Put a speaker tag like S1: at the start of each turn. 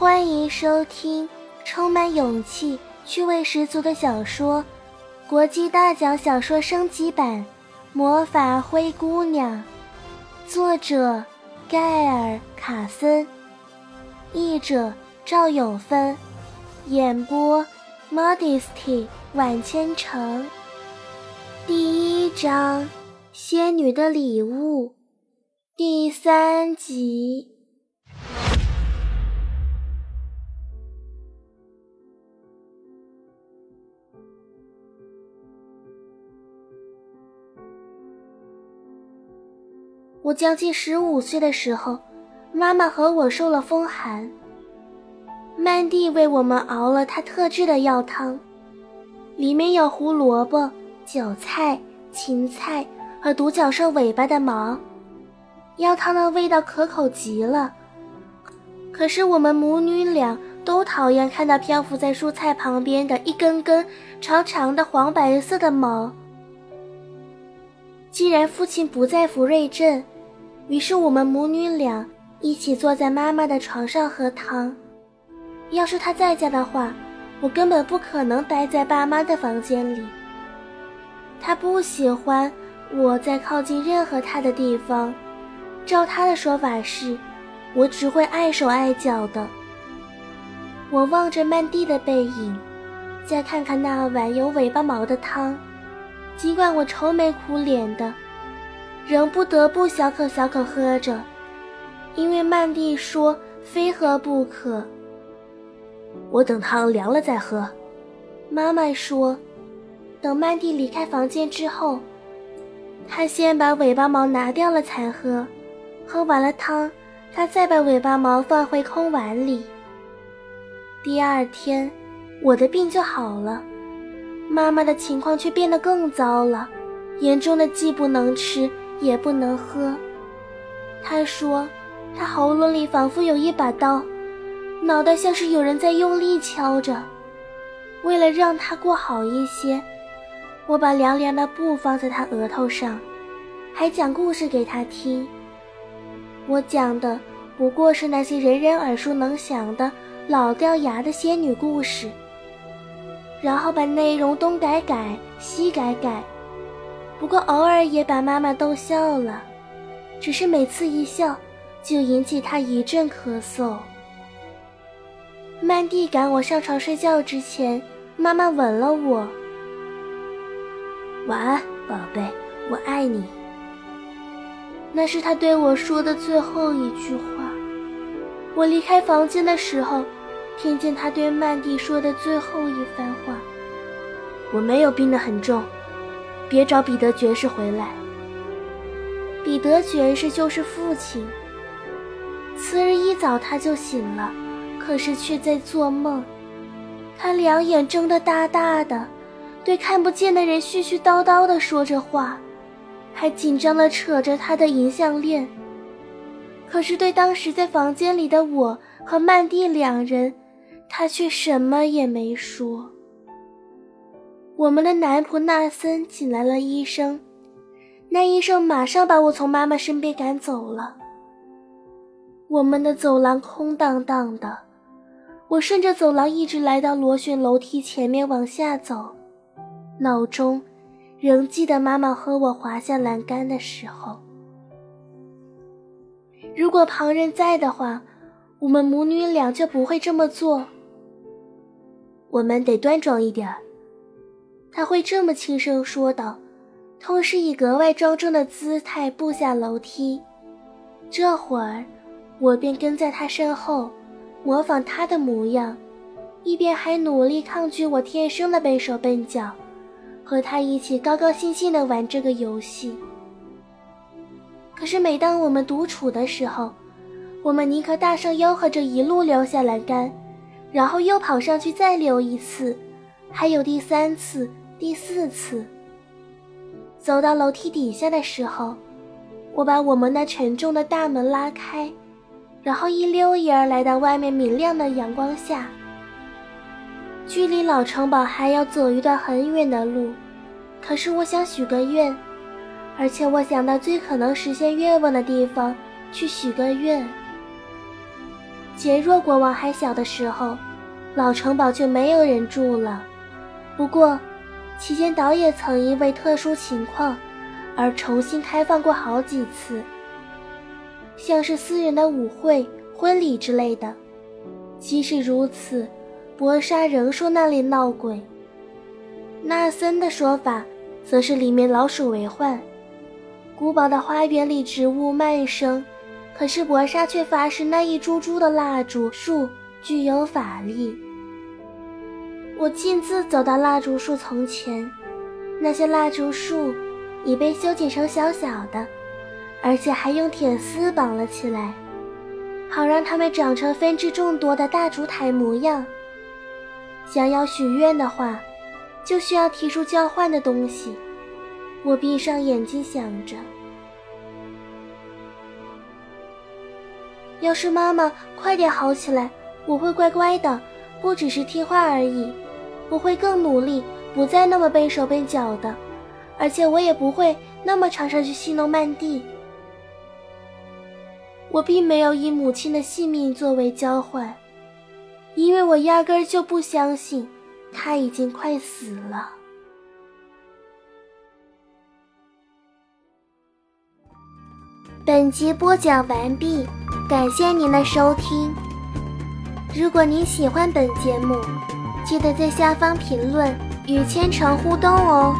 S1: 欢迎收听充满勇气、趣味十足的小说《国际大奖小说升级版·魔法灰姑娘》，作者盖尔·卡森，译者赵永芬，演播 Modesty 晚千城。第一章：仙女的礼物，第三集。我将近十五岁的时候，妈妈和我受了风寒。曼蒂为我们熬了她特制的药汤，里面有胡萝卜、韭菜、芹菜和独角兽尾巴的毛，药汤的味道可口极了。可是我们母女俩都讨厌看到漂浮在蔬菜旁边的一根根长长的黄白色的毛。既然父亲不在福瑞镇，于是我们母女俩一起坐在妈妈的床上喝汤。要是他在家的话，我根本不可能待在爸妈的房间里。他不喜欢我在靠近任何他的地方。照他的说法是，我只会碍手碍脚的。我望着曼蒂的背影，再看看那碗有尾巴毛的汤，尽管我愁眉苦脸的。仍不得不小口小口喝着，因为曼蒂说非喝不可。我等汤凉了再喝。妈妈说，等曼蒂离开房间之后，她先把尾巴毛拿掉了才喝。喝完了汤，她再把尾巴毛放回空碗里。第二天，我的病就好了，妈妈的情况却变得更糟了，严重的既不能吃。也不能喝。他说，他喉咙里仿佛有一把刀，脑袋像是有人在用力敲着。为了让他过好一些，我把凉凉的布放在他额头上，还讲故事给他听。我讲的不过是那些人人耳熟能详的老掉牙的仙女故事，然后把内容东改改，西改改。不过偶尔也把妈妈逗笑了，只是每次一笑，就引起她一阵咳嗽。曼蒂赶我上床睡觉之前，妈妈吻了我。晚安，宝贝，我爱你。那是他对我说的最后一句话。我离开房间的时候，听见他对曼蒂说的最后一番话。我没有病得很重。别找彼得爵士回来。彼得爵士就是父亲。次日一早他就醒了，可是却在做梦。他两眼睁得大大的，对看不见的人絮絮叨叨地说着话，还紧张地扯着他的银项链。可是对当时在房间里的我和曼蒂两人，他却什么也没说。我们的男仆纳森请来了医生，那医生马上把我从妈妈身边赶走了。我们的走廊空荡荡的，我顺着走廊一直来到螺旋楼梯前面往下走，脑中仍记得妈妈和我滑下栏杆的时候。如果旁人在的话，我们母女俩就不会这么做。我们得端庄一点儿。他会这么轻声说道，同时以格外庄重的姿态步下楼梯。这会儿，我便跟在他身后，模仿他的模样，一边还努力抗拒我天生的笨手笨脚，和他一起高高兴兴地玩这个游戏。可是每当我们独处的时候，我们宁可大声吆喝着一路溜下栏杆，然后又跑上去再溜一次，还有第三次。第四次，走到楼梯底下的时候，我把我们那沉重的大门拉开，然后一溜烟儿来到外面明亮的阳光下。距离老城堡还要走一段很远的路，可是我想许个愿，而且我想到最可能实现愿望的地方去许个愿。杰若国王还小的时候，老城堡就没有人住了。不过，期间岛也曾因为特殊情况而重新开放过好几次，像是私人的舞会、婚礼之类的。即使如此，博莎仍说那里闹鬼。纳森的说法，则是里面老鼠为患。古堡的花园里植物蔓生。可是博莎却发誓，那一株株的蜡烛树具有法力。我径自走到蜡烛树丛前，那些蜡烛树已被修剪成小小的，而且还用铁丝绑了起来，好让它们长成分支众多的大烛台模样。想要许愿的话，就需要提出交换的东西。我闭上眼睛想着。要是妈妈快点好起来，我会乖乖的，不只是听话而已。我会更努力，不再那么笨手笨脚的，而且我也不会那么常常去戏弄曼蒂。我并没有以母亲的性命作为交换，因为我压根儿就不相信她已经快死了。本集播讲完毕。感谢您的收听。如果您喜欢本节目，记得在下方评论与千城互动哦。